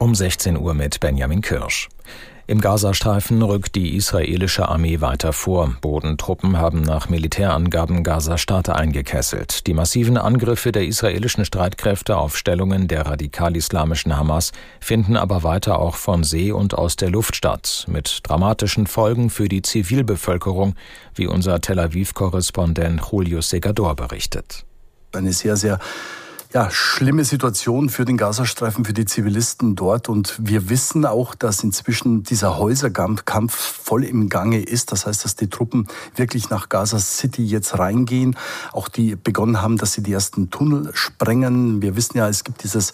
Um 16 Uhr mit Benjamin Kirsch. Im Gazastreifen rückt die israelische Armee weiter vor. Bodentruppen haben nach Militärangaben Gazastadt eingekesselt. Die massiven Angriffe der israelischen Streitkräfte auf Stellungen der radikal-islamischen Hamas finden aber weiter auch von See und aus der Luft statt, mit dramatischen Folgen für die Zivilbevölkerung, wie unser Tel Aviv-Korrespondent Julio Segador berichtet. Eine sehr, sehr ja, schlimme Situation für den Gazastreifen, für die Zivilisten dort. Und wir wissen auch, dass inzwischen dieser Häuserkampf voll im Gange ist. Das heißt, dass die Truppen wirklich nach Gaza City jetzt reingehen. Auch die begonnen haben, dass sie die ersten Tunnel sprengen. Wir wissen ja, es gibt dieses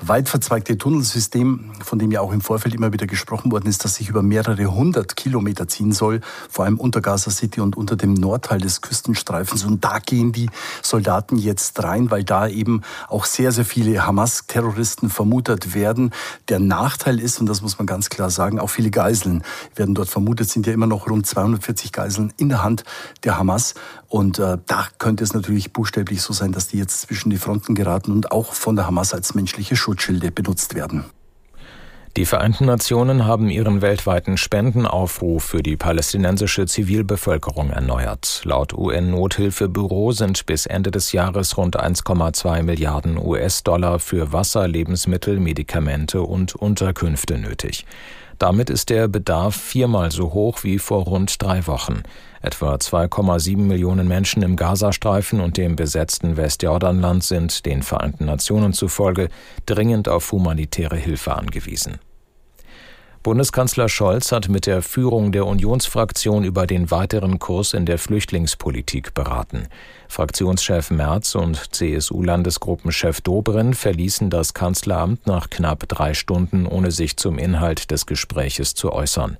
weit verzweigte Tunnelsystem, von dem ja auch im Vorfeld immer wieder gesprochen worden ist, das sich über mehrere hundert Kilometer ziehen soll, vor allem unter Gaza City und unter dem Nordteil des Küstenstreifens. Und da gehen die Soldaten jetzt rein, weil da eben auch sehr, sehr viele Hamas-Terroristen vermutet werden. Der Nachteil ist, und das muss man ganz klar sagen, auch viele Geiseln werden dort vermutet, sind ja immer noch rund 240 Geiseln in der Hand der Hamas. Und äh, da könnte es natürlich buchstäblich so sein, dass die jetzt zwischen die Fronten geraten und auch von der Hamas als menschliche Schutzschilde benutzt werden. Die Vereinten Nationen haben ihren weltweiten Spendenaufruf für die palästinensische Zivilbevölkerung erneuert. Laut UN-Nothilfebüro sind bis Ende des Jahres rund 1,2 Milliarden US-Dollar für Wasser, Lebensmittel, Medikamente und Unterkünfte nötig. Damit ist der Bedarf viermal so hoch wie vor rund drei Wochen. Etwa 2,7 Millionen Menschen im Gazastreifen und dem besetzten Westjordanland sind den Vereinten Nationen zufolge dringend auf humanitäre Hilfe angewiesen. Bundeskanzler Scholz hat mit der Führung der Unionsfraktion über den weiteren Kurs in der Flüchtlingspolitik beraten. Fraktionschef Merz und CSU-Landesgruppenchef Dobrindt verließen das Kanzleramt nach knapp drei Stunden, ohne sich zum Inhalt des Gespräches zu äußern.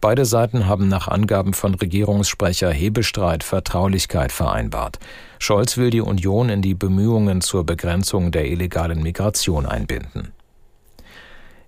Beide Seiten haben nach Angaben von Regierungssprecher Hebestreit Vertraulichkeit vereinbart. Scholz will die Union in die Bemühungen zur Begrenzung der illegalen Migration einbinden.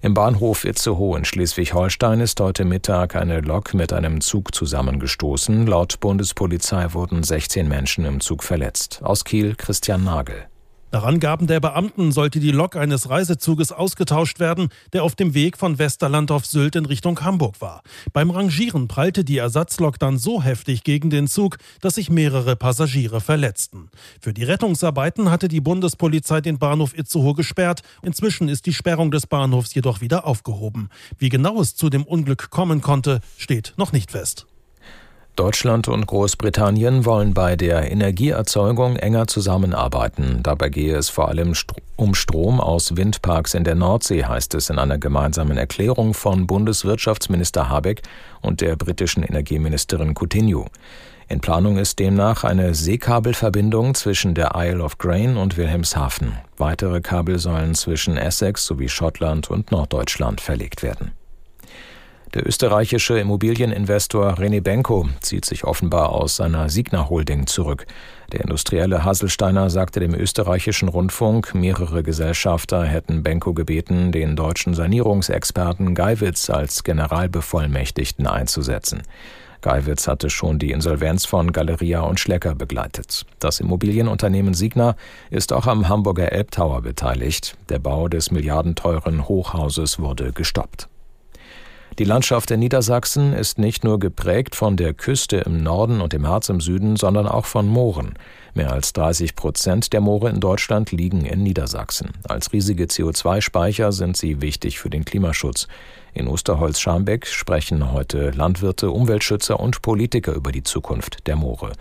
Im Bahnhof Itzehoe in Schleswig-Holstein ist heute Mittag eine Lok mit einem Zug zusammengestoßen. Laut Bundespolizei wurden 16 Menschen im Zug verletzt. Aus Kiel Christian Nagel. Nach Angaben der Beamten sollte die Lok eines Reisezuges ausgetauscht werden, der auf dem Weg von Westerland auf Sylt in Richtung Hamburg war. Beim Rangieren prallte die Ersatzlok dann so heftig gegen den Zug, dass sich mehrere Passagiere verletzten. Für die Rettungsarbeiten hatte die Bundespolizei den Bahnhof Itzehoe gesperrt. Inzwischen ist die Sperrung des Bahnhofs jedoch wieder aufgehoben. Wie genau es zu dem Unglück kommen konnte, steht noch nicht fest. Deutschland und Großbritannien wollen bei der Energieerzeugung enger zusammenarbeiten. Dabei gehe es vor allem um Strom aus Windparks in der Nordsee, heißt es in einer gemeinsamen Erklärung von Bundeswirtschaftsminister Habeck und der britischen Energieministerin Coutinho. In Planung ist demnach eine Seekabelverbindung zwischen der Isle of Grain und Wilhelmshaven. Weitere Kabel sollen zwischen Essex sowie Schottland und Norddeutschland verlegt werden. Der österreichische Immobilieninvestor René Benko zieht sich offenbar aus seiner Signa Holding zurück. Der industrielle Haselsteiner sagte dem österreichischen Rundfunk, mehrere Gesellschafter hätten Benko gebeten, den deutschen Sanierungsexperten Geiwitz als Generalbevollmächtigten einzusetzen. Geiwitz hatte schon die Insolvenz von Galeria und Schlecker begleitet. Das Immobilienunternehmen Signa ist auch am Hamburger Elbtower beteiligt. Der Bau des milliardenteuren Hochhauses wurde gestoppt. Die Landschaft in Niedersachsen ist nicht nur geprägt von der Küste im Norden und dem Harz im Süden, sondern auch von Mooren. Mehr als 30 Prozent der Moore in Deutschland liegen in Niedersachsen. Als riesige CO2-Speicher sind sie wichtig für den Klimaschutz. In Osterholz-Scharmbeck sprechen heute Landwirte, Umweltschützer und Politiker über die Zukunft der Moore.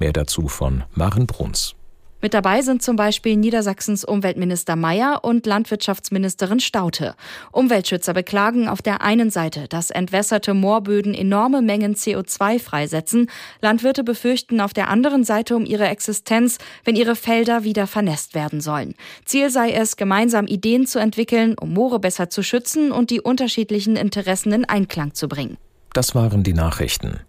Mehr dazu von Maren Bruns. Mit dabei sind zum Beispiel Niedersachsens Umweltminister Mayer und Landwirtschaftsministerin Staute. Umweltschützer beklagen auf der einen Seite, dass entwässerte Moorböden enorme Mengen CO2 freisetzen. Landwirte befürchten auf der anderen Seite um ihre Existenz, wenn ihre Felder wieder vernässt werden sollen. Ziel sei es, gemeinsam Ideen zu entwickeln, um Moore besser zu schützen und die unterschiedlichen Interessen in Einklang zu bringen. Das waren die Nachrichten.